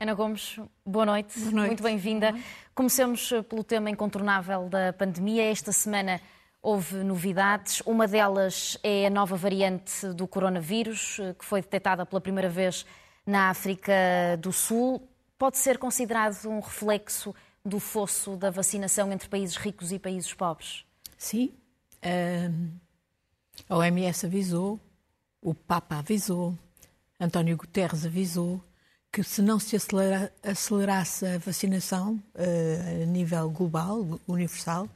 Ana Gomes, boa noite. Boa noite. Muito bem-vinda. Comecemos pelo tema incontornável da pandemia. Esta semana houve novidades. Uma delas é a nova variante do coronavírus, que foi detectada pela primeira vez na África do Sul. Pode ser considerado um reflexo do fosso da vacinação entre países ricos e países pobres? Sim. a OMS avisou, o Papa avisou, António Guterres avisou que se não se acelera, acelerasse a vacinação uh, a nível global, universal,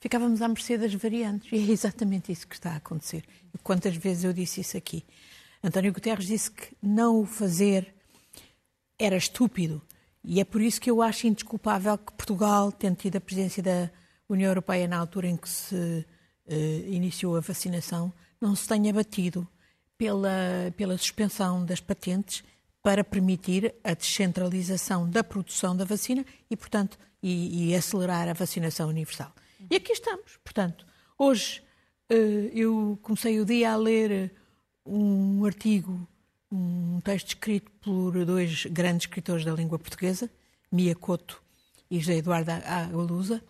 ficávamos à mercê das variantes. E é exatamente isso que está a acontecer. Quantas vezes eu disse isso aqui? António Guterres disse que não o fazer era estúpido. E é por isso que eu acho indesculpável que Portugal, tendo tido a presidência da União Europeia na altura em que se uh, iniciou a vacinação, não se tenha batido pela, pela suspensão das patentes para permitir a descentralização da produção da vacina e, portanto, e, e acelerar a vacinação universal. E aqui estamos. Portanto, hoje eh, eu comecei o dia a ler um artigo, um texto escrito por dois grandes escritores da língua portuguesa, Mia Couto e José Eduardo Agalusa,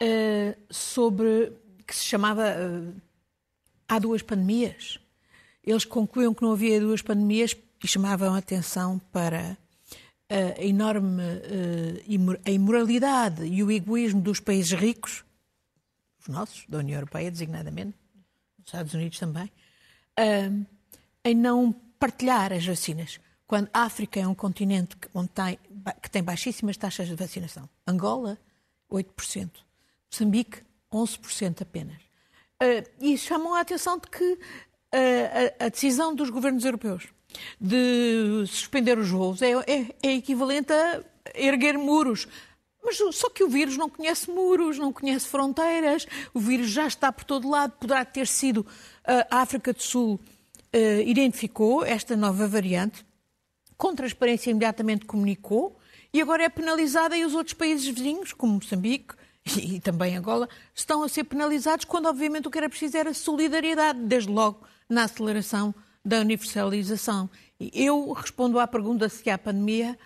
eh, sobre que se chamava eh, Há duas pandemias. Eles concluíam que não havia duas pandemias e chamavam a atenção para a enorme a imoralidade e o egoísmo dos países ricos os nossos, da União Europeia, designadamente, os Estados Unidos também, em não partilhar as vacinas. Quando a África é um continente que, tem, que tem baixíssimas taxas de vacinação. Angola, 8%. Moçambique, 11% apenas. Uh, e chamam a atenção de que uh, a, a, decisão dos governos europeus de suspender os voos é, é, é equivalente a erguer muros mas só que o vírus não conhece muros, não conhece fronteiras, o vírus já está por todo lado. Poderá ter sido eh, a África do Sul uh, identificou esta nova variante, com transparência imediatamente comunicou, e agora é penalizada e os outros países vizinhos, como Moçambique e, e também Angola, estão a ser penalizados quando, obviamente, o que era preciso era solidariedade, desde logo na aceleração da universalização. Eu respondo à pergunta se há pandemia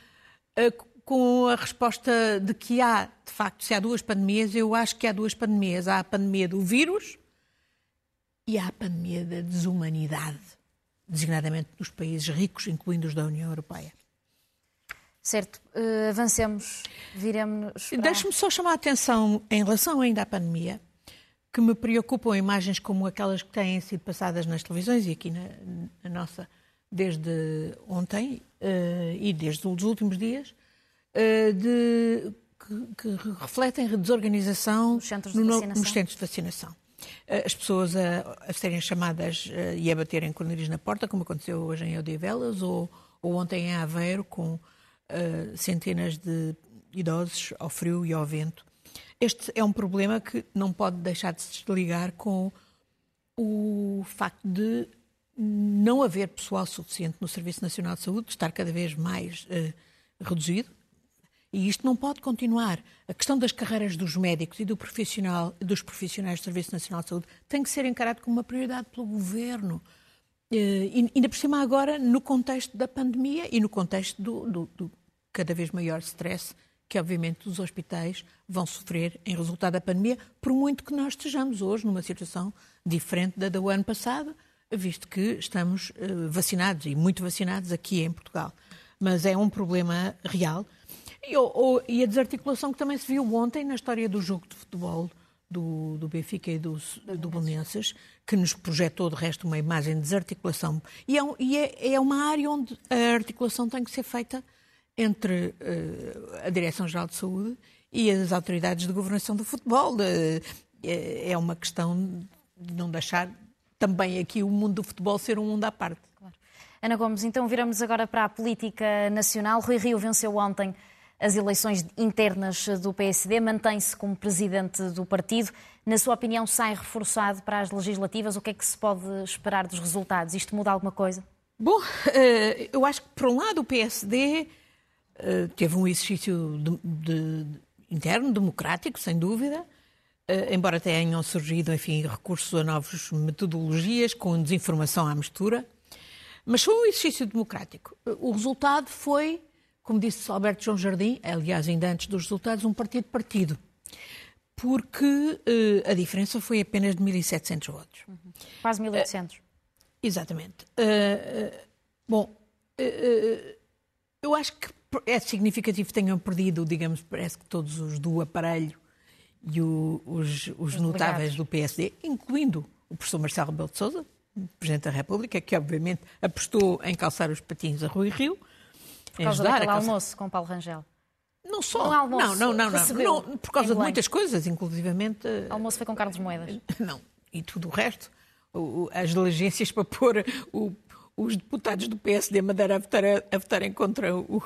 uh, com a resposta de que há, de facto, se há duas pandemias, eu acho que há duas pandemias. Há a pandemia do vírus e há a pandemia da desumanidade, designadamente dos países ricos, incluindo os da União Europeia. Certo, uh, avancemos, viremos. Para... Deixe-me só chamar a atenção em relação ainda à pandemia, que me preocupam imagens como aquelas que têm sido passadas nas televisões e aqui na, na nossa desde ontem uh, e desde os últimos dias, eh, de, que, que, refletem desorganização centros de no, nos centros de vacinação. Eh, as pessoas a, a serem chamadas eh, e a baterem com o nariz na porta, como aconteceu hoje em Odivelas ou, ou ontem em Aveiro, com uh, centenas de idosos ao frio e ao vento. Este é um problema que não pode deixar de se desligar com o facto de não haver pessoal suficiente no Serviço Nacional de Saúde, estar cada vez mais uh, reduzido. E isto não pode continuar. A questão das carreiras dos médicos e do profissional, dos profissionais do Serviço Nacional de Saúde tem que ser encarado como uma prioridade pelo governo. Eh, e ainda por cima agora no contexto da pandemia e no contexto do, do, do cada vez maior stress que obviamente os hospitais vão sofrer em resultado da pandemia, por muito que nós estejamos hoje numa situação diferente da do ano passado, visto que estamos eh, vacinados e muito vacinados aqui em Portugal. Mas é um problema real e, e, a desarticulação que também se viu ontem na história do jogo de futebol do, do Benfica e do, do que nos projetou, de resto, uma imagem de desarticulação. E, é, e é, é, uma área onde a articulação tem que ser feita entre uh, a Direção-Geral de Saúde e as autoridades de governação do futebol. Uh, é uma questão de não deixar também aqui o mundo do futebol ser um mundo à parte. Claro. Ana Gomes, então viramos agora para a política nacional. Rui Rio venceu ontem as eleições internas do PSD, mantém-se como presidente do partido. Na sua opinião, sai reforçado para as legislativas? O que é que se pode esperar dos resultados? Isto muda alguma coisa? Bom, eh, eu acho que, por um lado, o PSD eh, teve um exercício de, de, interno, democrático, sem dúvida, uh, embora tenham surgido, enfim, recursos a novas metodologias com desinformação à mistura, mas foi um exercício democrático. O resultado foi, como disse Alberto João Jardim, aliás, ainda antes dos resultados, um partido-partido porque uh, a diferença foi apenas de 1.700 votos. Uhum. Quase 1.800. Uh, exatamente. Uh, bom, eu acho que é significativo que tenham perdido, digamos, parece que todos os do aparelho e o, os, os, os notáveis do PSD, incluindo o professor Marcelo Rebelo de Sousa, Presidente da República, que obviamente apostou em calçar os patins a Rui Rio. Por causa daquele almoço com Paulo Rangel. Não só. Um almoço não, não, não, não, não. Por causa de muitas coisas, inclusivamente. O almoço foi com Carlos Moedas. Não. E tudo o resto. As diligências para pôr o, os deputados do PSD Madeira a, votar, a votarem contra o,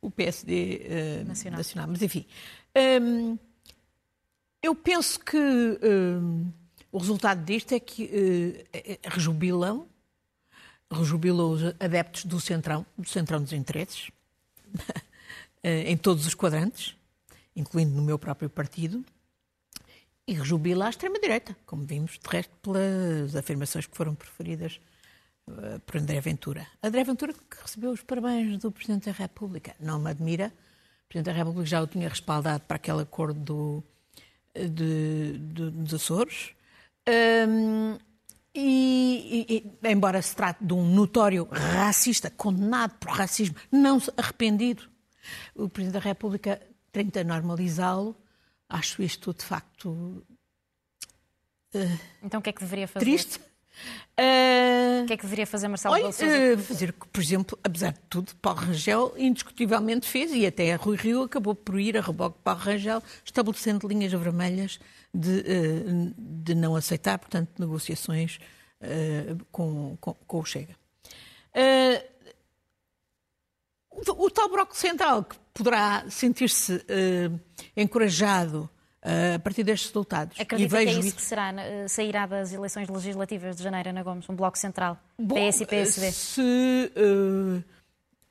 o PSD uh, eh, nacional. nacional. Mas, enfim. Um, eu penso que um, o resultado disto é que uh, rejubilam, rejubilam os adeptos do Centrão, do Centrão dos Interesses. Eh, em todos os quadrantes, incluindo no meu próprio partido, e rejubila a extrema-direita, como vimos, de resto, pelas afirmações que foram preferidas uh, por André Ventura. André Ventura que recebeu os parabéns do Presidente da República. Não me admira. O Presidente da República já o tinha respaldado para aquele acordo do, de, de, dos Açores. Um, e, e, embora se trate de um notório racista, condenado por racismo, não arrependido, o Presidente da República tenta normalizá-lo. Acho isto, de facto. Uh, então o que é que deveria fazer? Triste. Uh, o que é que deveria fazer Marcelo Rebelo uh, Fazer, por exemplo, apesar de tudo, Paulo Rangel indiscutivelmente fez, e até a Rui Rio acabou por ir a reboque Paulo Rangel, estabelecendo linhas vermelhas de, uh, de não aceitar, portanto, negociações com, com, com, o Chega. O, tal Bloco Central, que poderá sentir-se encorajado a partir destes resultados. Acredita e que é isso que será, uh, sairá das eleições legislativas de janeiro, Ana Gomes, um Bloco Central, Bom, PS e PSD? Se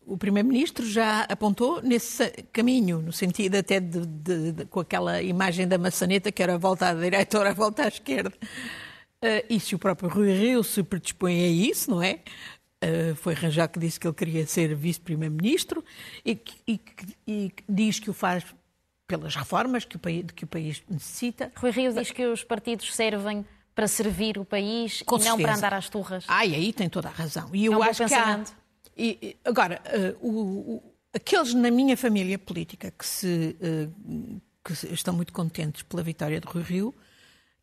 o Primeiro-Ministro já apontou nesse caminho, no sentido até de, de, de, com aquela imagem da maçaneta que era a volta à direita ou a volta à esquerda. Uh, e se o próprio Rui Rio se predispõe a isso, não é? Uh, foi Rangel que disse que ele queria ser vice-primeiro-ministro e, e, e, diz que o faz pelas reformas que o país, que o país necessita. Rui Rio diz que os partidos servem para servir o país Com e certeza. não para andar às turras. Ah, e aí tem toda a razão. E eu é um acho que há... e, agora, uh, o, o, aqueles na minha família política que, se, uh, que estão muito contentes pela vitória de Rui Rio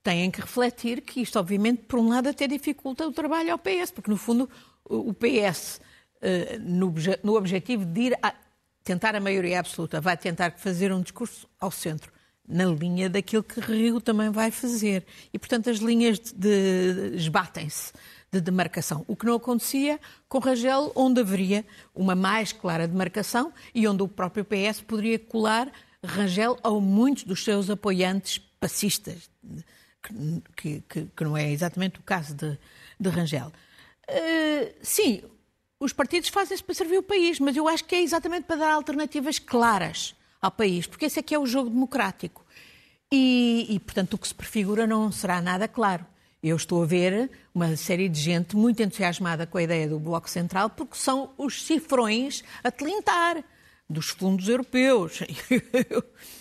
têm que refletir que isto, obviamente, por um lado, até dificulta o trabalho ao PS, porque, no fundo, o PS, eh, no objetivo de ir a tentar a maioria absoluta, vai tentar fazer um discurso ao centro, na linha daquilo que Rio também vai fazer. E, portanto, as linhas de, de, esbatem-se de demarcação. O que não acontecia com Rangel, onde haveria uma mais clara demarcação e onde o próprio PS poderia colar Rangel a muitos dos seus apoiantes passistas, que, que, que não é exatamente o caso de, de Rangel. Uh, sim, os partidos fazem-se para servir o país, mas eu acho que é exatamente para dar alternativas claras ao país, porque esse é que é o jogo democrático. E, e, portanto, o que se prefigura não será nada claro. Eu estou a ver uma série de gente muito entusiasmada com a ideia do Bloco Central, porque são os cifrões a tilintar dos fundos europeus.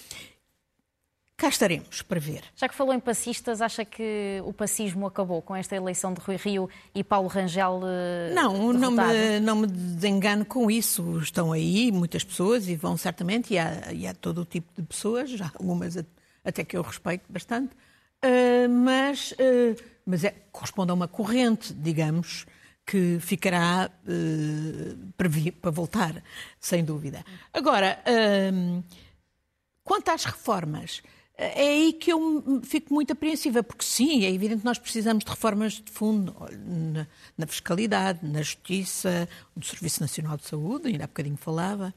cá estaremos para ver. Já que falou em passistas, acha que o passismo acabou com esta eleição de Rui Rio e Paulo Rangel? Eh, não, não me, não me desengano com isso. Estão aí muitas pessoas e vão certamente, e há, e há todo o tipo de pessoas, já algumas até que eu respeito bastante, uh, mas, uh, mas é, corresponde a uma corrente, digamos, que ficará uh, para, vir, para, voltar, sem dúvida. Agora, quanto às reformas, é aí que eu fico muito apreensiva, porque sim, é evidente que nós precisamos de reformas de fundo na, na fiscalidade, na justiça, no Serviço Nacional de Saúde, ainda há bocadinho falava,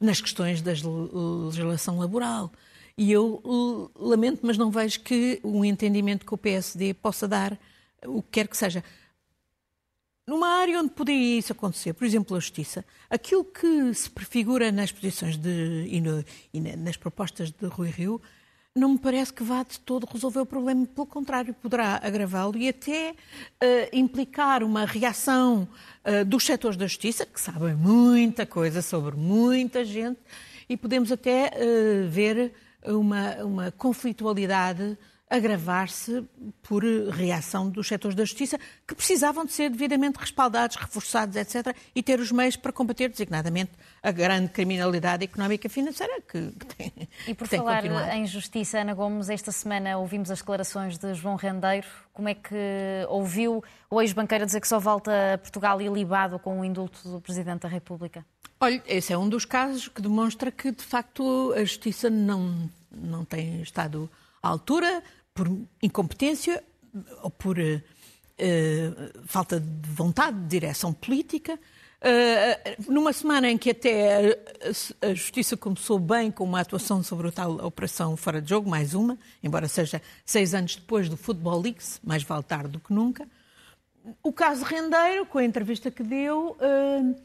nas questões da legislação laboral. E eu lamento, mas não vejo que um entendimento que o PSD possa dar, o que quer que seja. numa área onde poderia isso acontecer, por exemplo, a justiça, aquilo que se prefigura nas posições de, e, no, e nas propostas de Rui Rio não me parece que vá de todo resolver o problema, pelo contrário, poderá agravá-lo e até uh, implicar uma reação uh, dos setores da justiça, que sabem muita coisa sobre muita gente, e podemos até uh, ver uma, uma conflitualidade agravar-se por reação dos setores da justiça, que precisavam de ser devidamente respaldados, reforçados, etc., e ter os meios para combater designadamente a grande criminalidade económica e financeira que, que tem. E por tem falar continuado. em justiça, Ana Gomes, esta semana ouvimos as declarações de João Rendeiro. Como é que ouviu o ex-banqueiro dizer que só volta a Portugal ilibado com o indulto do Presidente da República? Olha, esse é um dos casos que demonstra que, de facto, a justiça não, não tem estado à altura, por incompetência ou por uh, falta de vontade de direção política. Uh, numa semana em que até a, a, Justiça começou bem com uma atuação sobre a tal operação fora de jogo, mais uma, embora seja seis anos depois do Football Leaks, mais vale tarde do que nunca. O caso Rendeiro, com a entrevista que deu, uh,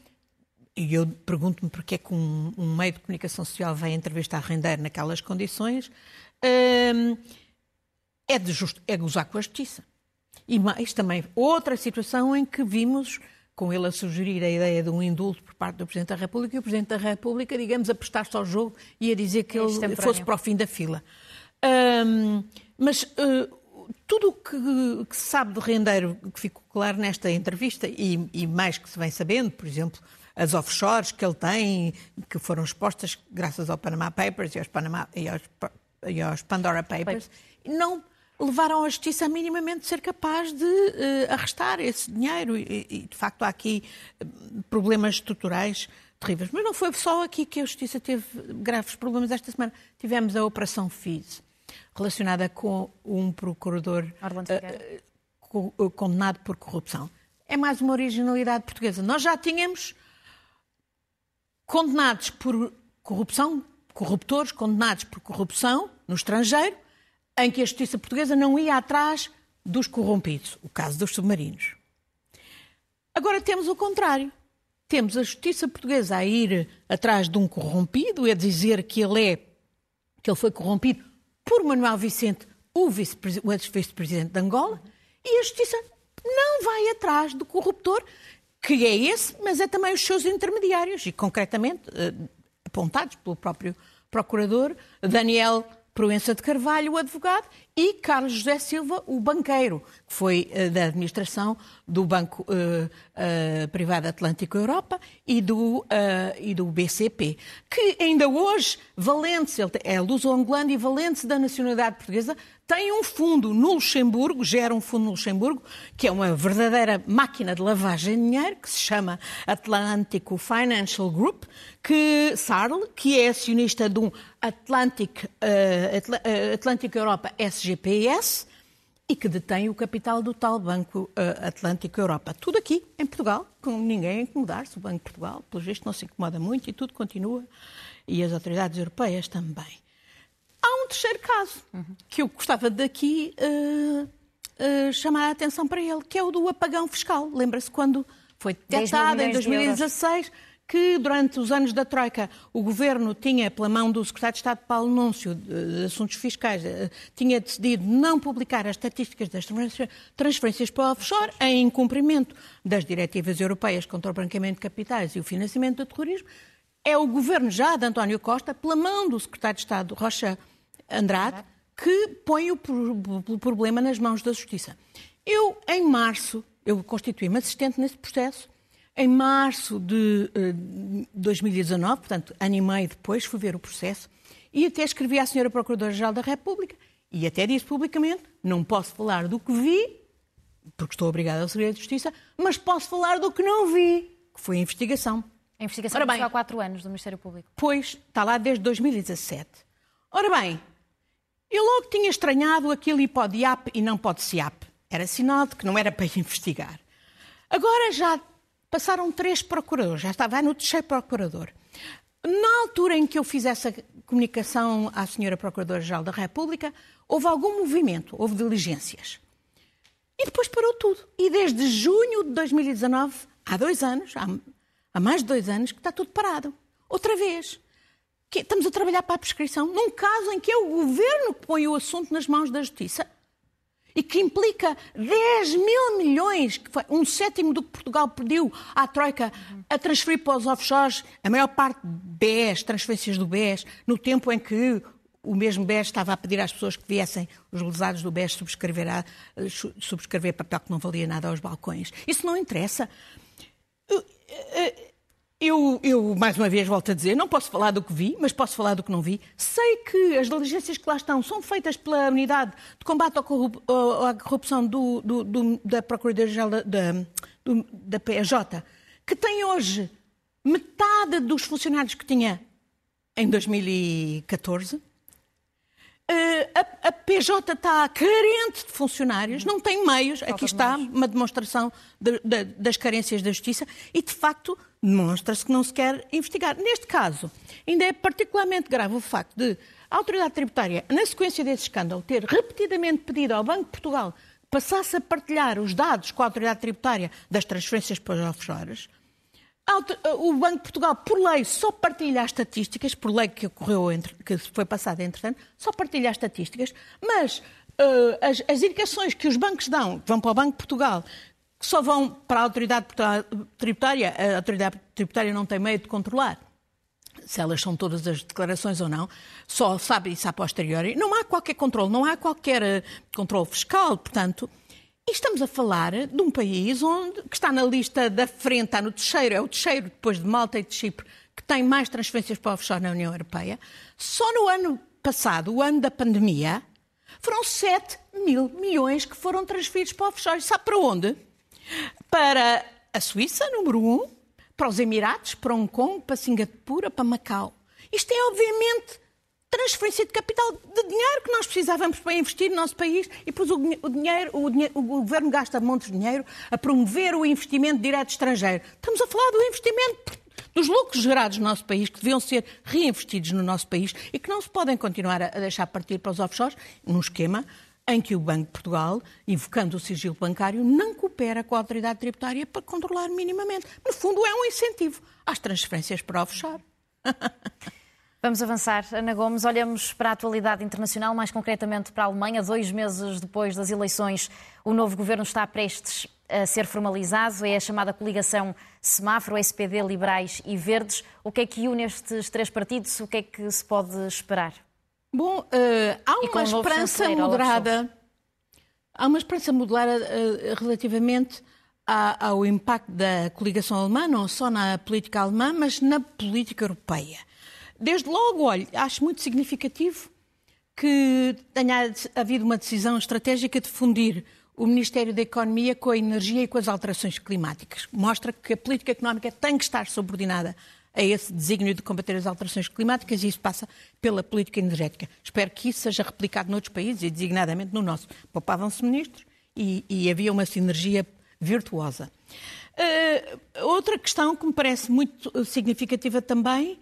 e eu pergunto-me porque é que um, um, meio de comunicação social vai entrevistar Rendeiro naquelas condições, uh, é, de just, é gozar com a justiça. E mais também outra situação em que vimos com ele a sugerir a ideia de um indulto por parte do Presidente da República e o Presidente da República, digamos, a prestar-se ao jogo e a dizer que é ele fosse para o fim da fila. Um, mas uh, tudo o que, que, se sabe do rendeiro, que ficou claro nesta entrevista, e, e, mais que se vem sabendo, por exemplo, as offshores que ele tem, que foram expostas graças ao Panama Papers e aos, Panama, e aos, e aos Pandora Papers, não levaram a justiça a minimamente ser capaz de uh, arrestar esse dinheiro. E, e, de facto, há aqui eh, problemas estruturais terríveis. Mas não foi só aqui que a justiça teve graves problemas. Esta semana tivemos a Operação FIS, relacionada com um procurador uh, condenado por corrupção. É mais uma originalidade portuguesa. Nós já tínhamos condenados por corrupção, corruptores condenados por corrupção no estrangeiro, em que a justiça portuguesa não ia atrás dos corrompidos, o caso dos submarinos. Agora temos o contrário. Temos a justiça portuguesa a ir atrás de um corrompido e a dizer que ele é que ele foi corrompido por Manuel Vicente, o vice-presidente de Angola, e a justiça não vai atrás do corruptor, que é esse, mas é também os seus intermediários, e concretamente eh, apontados pelo próprio procurador Daniel Proença de Carvalho, o advogado, e Carlos José Silva, o banqueiro, que foi uh, da administração do Banco uh, uh, Privado Atlântico Europa e do, e do BCP, que ainda hoje, valente, ele é luso-angolano e valente da nacionalidade portuguesa, tem um fundo no Luxemburgo, gera um fundo no Luxemburgo, que é uma verdadeira máquina de lavagem de dinheiro, que se chama Atlântico Financial Group, que SARL, que é acionista de um Atlantic Europa SGPS e que detém o capital do tal Banco uh, Atlântico Europa. Tudo aqui, em Portugal, com ninguém a incomodar-se. O Banco de Portugal, pelo visto, não se incomoda muito e tudo continua. E as autoridades europeias também. Há um terceiro caso uhum. que eu gostava daqui uh, uh, chamar a atenção para ele, que é o do apagão fiscal. Lembra-se quando foi detectado em 2016 que durante os anos da Troika o Governo tinha, pela mão do Secretário de Estado Paulo Núncio, de Assuntos Fiscais, eh, tinha decidido não publicar as estatísticas das transferências para o offshore em cumprimento das diretivas europeias contra o branqueamento de capitais e o financiamento do terrorismo. É o Governo já de António Costa, pela mão do Secretário de Estado Rocha Andrade, que põe o problema nas mãos da Justiça. Eu, em março, eu constituí-me assistente nesse processo em março de uh, eh, 2019, portanto, ano e meio depois, fui ver o processo e até escrevi à Senhora Procuradora-Geral da República e até disse publicamente: não posso falar do que vi, porque estou obrigada ao Segredo de Justiça, mas posso falar do que não vi, que foi a investigação. A investigação bem, há quatro anos do Ministério Público. Pois, está lá desde 2017. Ora bem, eu logo tinha estranhado aquilo e pode IAP e não pode SIAP. Era sinal de que não era para investigar. Agora já passaram três procuradores, já estava no terceiro procurador. Na altura em que eu fiz essa comunicação à senhora Procuradora-Geral da República, houve algum movimento, houve diligências. E depois parou tudo. E desde junho de 2019, há dois anos, há, há mais de dois anos, que está tudo parado. Outra vez. Que estamos a trabalhar para a prescrição num caso em que é o governo que põe o assunto nas mãos da justiça e que implica 10 mil milhões, que foi um sétimo do que Portugal pediu à Troika a transferir para os offshores, a maior parte BES, transferências do BES, no tempo em que o mesmo BES estava a pedir às pessoas que viessem, os lesados do BES, subscrever, a, subscrever papel que não valia nada aos balcões. Isso não interessa. Eu, eu, mais uma vez, volto a dizer, não posso falar do que vi, mas posso falar do que não vi. Sei que as diligências que lá estão são feitas pela Unidade de Combate à Corrupção do, do, do, da Procuradoria-Geral da, da, PJ, que tem hoje metade dos funcionários que tinha em 2014. Eh, a, a, PJ está carente de funcionários, não tem meios. Aqui está uma demonstração de, de, das carências da justiça e, de facto, demonstra-se que não se quer investigar. Neste caso, ainda é particularmente grave o facto de a autoridade tributária, na sequência desse escândalo, ter repetidamente pedido ao Banco de Portugal que passasse a partilhar os dados com a autoridade tributária das transferências para os offshores. O Banco de Portugal, por lei, só partilha as estatísticas, por lei que ocorreu, entre, que foi passada entretanto, só partilha as estatísticas, mas uh, as, as indicações que os bancos dão, que vão para o Banco de Portugal, que só vão para a autoridade tributária, a autoridade tributária não tem meio de controlar se elas são todas as declarações ou não, só sabe isso a posteriori. Não há qualquer controle, não há qualquer uh, controle fiscal, portanto, e estamos a falar de um país onde, que está na lista da frente, está no terceiro, é o terceiro depois de Malta e de Chipre, que tem mais transferências para offshore na União Europeia. Só no ano passado, o ano da pandemia, foram 7 mil milhões que foram transferidos para offshore. Sabe para onde? Para a Suíça, número um, para os Emirados, para Hong Kong, para Singapura, para Macau. Isto é, obviamente, transferência de capital, de dinheiro que nós precisávamos para investir no nosso país e depois o, dinheiro, o, dinheiro, o governo gasta montes de dinheiro a promover o investimento direto estrangeiro. Estamos a falar do investimento dos lucros gerados no nosso país, que deviam ser reinvestidos no nosso país e que não se podem continuar a deixar partir para os offshores, num esquema em que o Banco de Portugal, invocando o sigilo bancário, não coopera com a autoridade tributária para controlar minimamente. No fundo, é um incentivo às transferências para offshore. Vamos avançar. Ana Gomes, olhamos para a atualidade internacional, mais concretamente para a Alemanha. Dois meses depois das eleições, o novo governo está prestes a ser formalizado. É a chamada coligação semáforo, SPD, liberais e verdes. O que é que une estes três partidos? O que é que se pode esperar? Bom, uh, há uma esperança moderada. Há uma esperança moderada uh, relativamente ao impacto da coligação alemã, não só na política alemã, mas na política europeia. Desde logo, olha, acho muito significativo que tenha havido uma decisão estratégica de fundir o Ministério da Economia com a energia e com as alterações climáticas. Mostra que a política económica tem que estar subordinada a esse desígnio de combater as alterações climáticas e isso passa pela política energética. Espero que isso seja replicado noutros países e designadamente no nosso. Poupavam-se ministros e, e, havia uma sinergia virtuosa. Uh, outra questão que me parece muito significativa também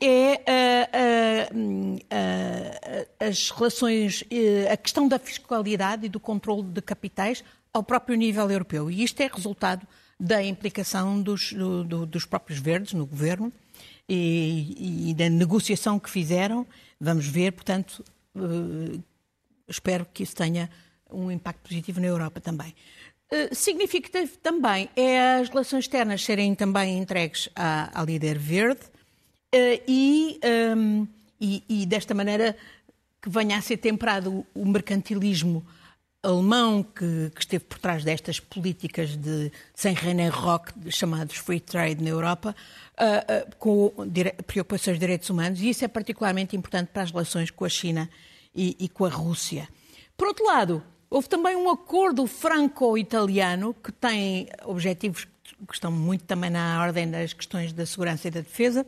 é uh, uh, as relações, a questão da fiscalidade e do controle de capitais ao próprio nível europeu. E isto é resultado da implicação dos, do, do, dos próprios verdes no governo e, e, da negociação que fizeram. Vamos ver, portanto, uh, espero que isso tenha um impacto positivo na Europa também. Uh, significativo também é as relações externas serem também entregues à, à líder verde uh, e, um, e, e, desta maneira que venha a ser temperado o mercantilismo alemão que, que, esteve por trás destas políticas de sem René Rock, chamados free trade na Europa, uh, uh, com preocupações de direitos humanos, e isso é particularmente importante para as relações com a China e, e com a Rússia. Por outro lado, houve também um acordo franco-italiano que tem objetivos que estão muito também na ordem das questões da segurança e da defesa,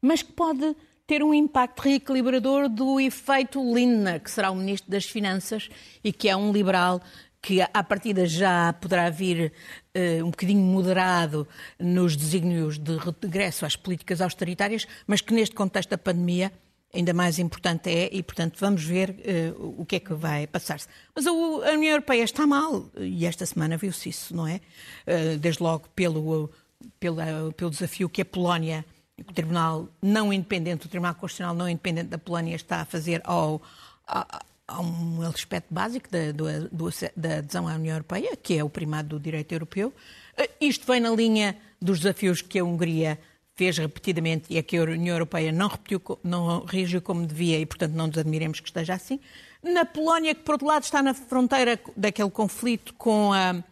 mas que pode ter um impacto reequilibrador do efeito Lindner, que será o Ministro das Finanças e que é um liberal que à partida já poderá vir uh, um bocadinho moderado nos desígnios de regresso às políticas austeritárias, mas que neste contexto da pandemia ainda mais importante é, e portanto vamos ver uh, o que é que vai passar-se. Mas a, a, União Europeia está mal, e esta semana viu-se isso, não é? Uh, desde logo pelo, pelo, pelo desafio que a Polónia, o Tribunal não independente, o Tribunal Constitucional não independente da Polónia está a fazer ao, a, a um aspecto básico da, do, do, da adesão à União Europeia, que é o primado do direito europeu. Uh, isto vem na linha dos desafios que a Hungria fez repetidamente e a que a União Europeia não, repetiu, não reagiu como devia e, portanto, não nos admiremos que esteja assim. Na Polónia, que por outro lado está na fronteira daquele conflito com a,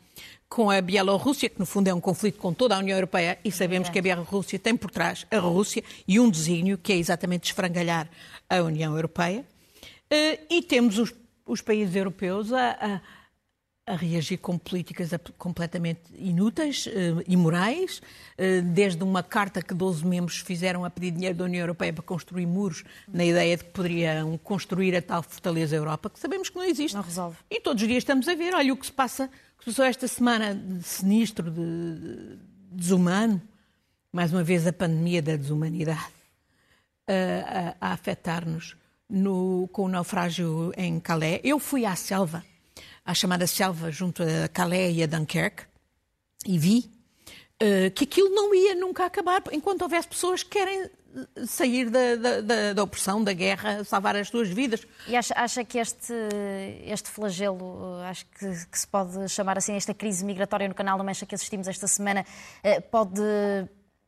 com a Bielorrússia, que no fundo é um conflito com toda a União Europeia, e sabemos é. que a Bielorrússia tem por trás a Rússia e um desígnio que é exatamente esfrangalhar a União Europeia. Eh, e temos os, os países europeus a, a a reagir com políticas completamente inúteis, uh, imorais, uh, desde uma carta que 12 membros fizeram a pedir dinheiro da União Europeia para construir muros, na ideia de que poderiam construir a tal fortaleza Europa, que sabemos que não existe. Não resolve. E todos os dias estamos a ver, olha o que se passa, que passou esta semana de sinistro, de, de desumano, mais uma vez a pandemia da desumanidade, uh, a, a afetar-nos com o naufrágio em Calais. Eu fui à selva à chamada selva junto a Calais e a Dunkerque e vi uh, que aquilo não ia nunca acabar enquanto houvesse pessoas que querem eh, sair da, da, da, da, opressão, da guerra, salvar as suas vidas. E acha, acha que este, este flagelo, eh, acho que, que, se pode chamar assim, esta crise migratória no Canal da Mancha que assistimos esta semana, pode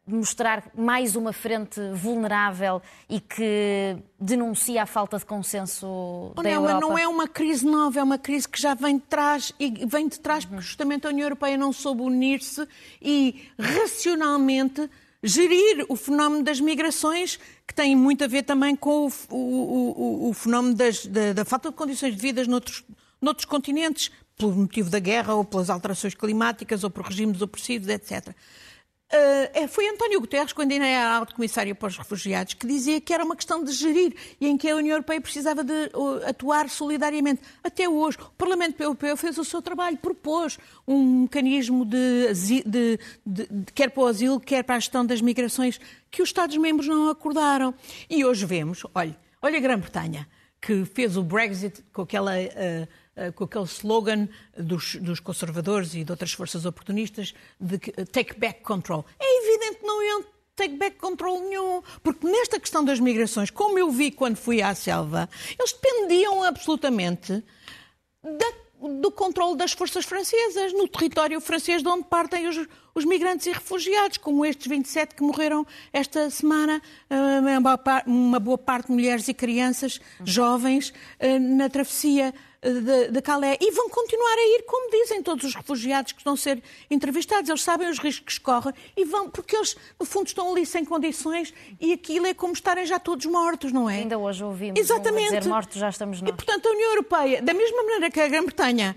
mostrar mais uma frente vulnerável e que denuncia a falta de consenso oh, da não, Europa? Não é uma crise nova, é uma crise que já vem de trás e vem de trás porque justamente a União Europeia não soube unir-se e racionalmente gerir o fenómeno das migrações, que tem muito a ver também com o, o, o, o fenómeno das, da, da, falta de condições de vida noutros, noutros continentes, pelo motivo da guerra ou pelas alterações climáticas ou por regimes opressivos, etc. Uh, foi António Guterres, quando ainda era alto comissário para os refugiados, que dizia que era uma questão de gerir e em que a União Europeia precisava de uh, atuar solidariamente. Até hoje, o Parlamento Europeu fez o seu trabalho, propôs um mecanismo de, de, de, de, quer para o asilo, quer para a gestão das migrações, que os Estados-membros não acordaram. E hoje vemos, olha, olha a Grã-Bretanha, que fez o Brexit com aquela. Uh, com aquele slogan dos, dos, conservadores e de outras forças oportunistas de que, eh, take back control. É evidente que não iam take back control nenhum, porque nesta questão das migrações, como eu vi quando fui à selva, eles dependiam absolutamente da do controle das forças francesas no território francês de onde partem os, os, migrantes e refugiados, como estes 27 que morreram esta semana, eh, uma boa parte de mulheres e crianças jovens na travessia de, de Calais e vão continuar a ir, como dizem todos os refugiados que estão a ser entrevistados. Eles sabem os riscos que correm e vão, porque eles, no fundo, estão ali sem condições e aquilo é como estarem já todos mortos, não é? Ainda hoje ouvimos Exatamente. dizer mortos já estamos nós. E, portanto, a União Europeia, da mesma maneira que a Grã-Bretanha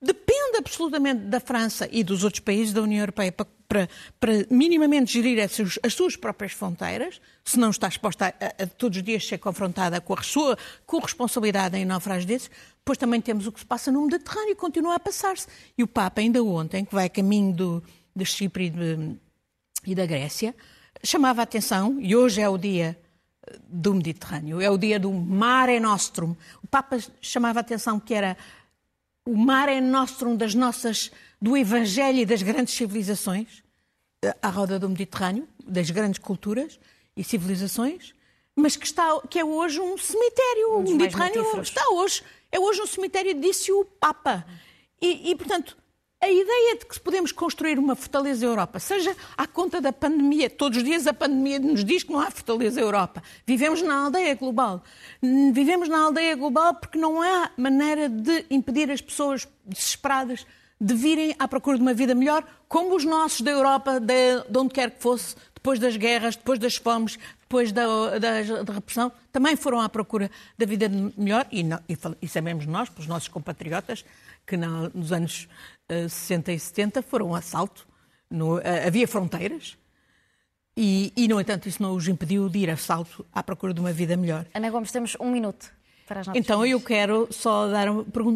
depende absolutamente da França e dos outros países da União Europeia para, para, para minimamente gerir as suas, as suas, próprias fronteiras, se não está exposta a, a, todos os dias ser confrontada com a sua corresponsabilidade em naufrágios desses, depois também temos o que se passa no Mediterrâneo, continua a passar-se. E o Papa, ainda ontem, que vai a caminho do, de Chipre e, de, e da Grécia, chamava a atenção, e hoje é o dia do Mediterrâneo, é o dia do Mare Nostrum. O Papa chamava a atenção que era o Mare Nostrum das nossas, do Evangelho e das grandes civilizações, à roda do Mediterrâneo, das grandes culturas e civilizações, mas que, está, que é hoje um cemitério. Um o Mediterrâneo está hoje é hoje um cemitério, disse o Papa. E, e, portanto, a ideia de que podemos construir uma fortaleza Europa, seja à conta da pandemia, todos os dias a pandemia nos diz que não há fortaleza Europa. Vivemos na aldeia global. Vivemos na aldeia global porque não há maneira de impedir as pessoas desesperadas de virem à procura de uma vida melhor, como os nossos da Europa, de, de onde quer que fosse, depois das guerras, depois das fomes, depois da, da, da, repressão, também foram à procura da vida melhor e, não, e, e sabemos nós, pelos nossos compatriotas, que na, nos anos 60 e 70 foram um assalto, no, uh, havia fronteiras e, e, no entanto, isso não os impediu de ir a salto à procura de uma vida melhor. Ana Gomes, temos um minuto. Para as notas então, finais. eu quero só dar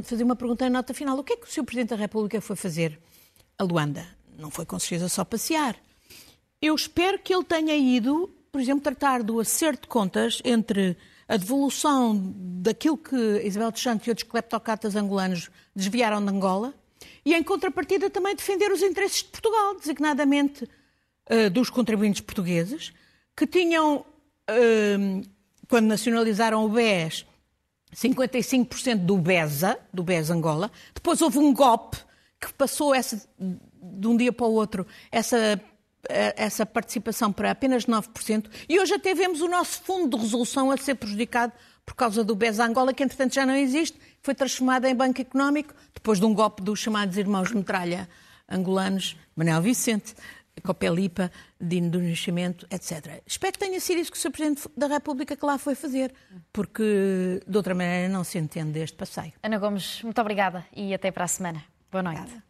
fazer uma pergunta na nota final. O que é que o Sr. Presidente da República foi fazer a Luanda? Não foi com certeza só passear. Eu espero que ele tenha ido, por exemplo, tratar do acerto de contas entre a devolução daquilo que Isabel de Santos e outros cleptocatas angolanos desviaram de Angola e, em contrapartida, também defender os interesses de Portugal, designadamente uh, dos contribuintes portugueses, que tinham, uh, quando nacionalizaram o BES, 55% do BESA, do BES Angola. Depois houve um golpe que passou essa, de um dia para o outro essa, essa participação para apenas 9%. E hoje até vemos o nosso fundo de resolução a ser prejudicado por causa do BES Angola, que entretanto já não existe, foi transformado em banco económico, depois de um golpe dos chamados irmãos metralha angolanos, Manuel Vicente, Copelipa, Dino do Nascimento, etc. Espero que tenha sido isso que o Sr. Presidente da República que lá foi fazer, porque de outra maneira não se entende este passeio. Ana Gomes, muito obrigada e até para a semana. Boa noite. Obrigada.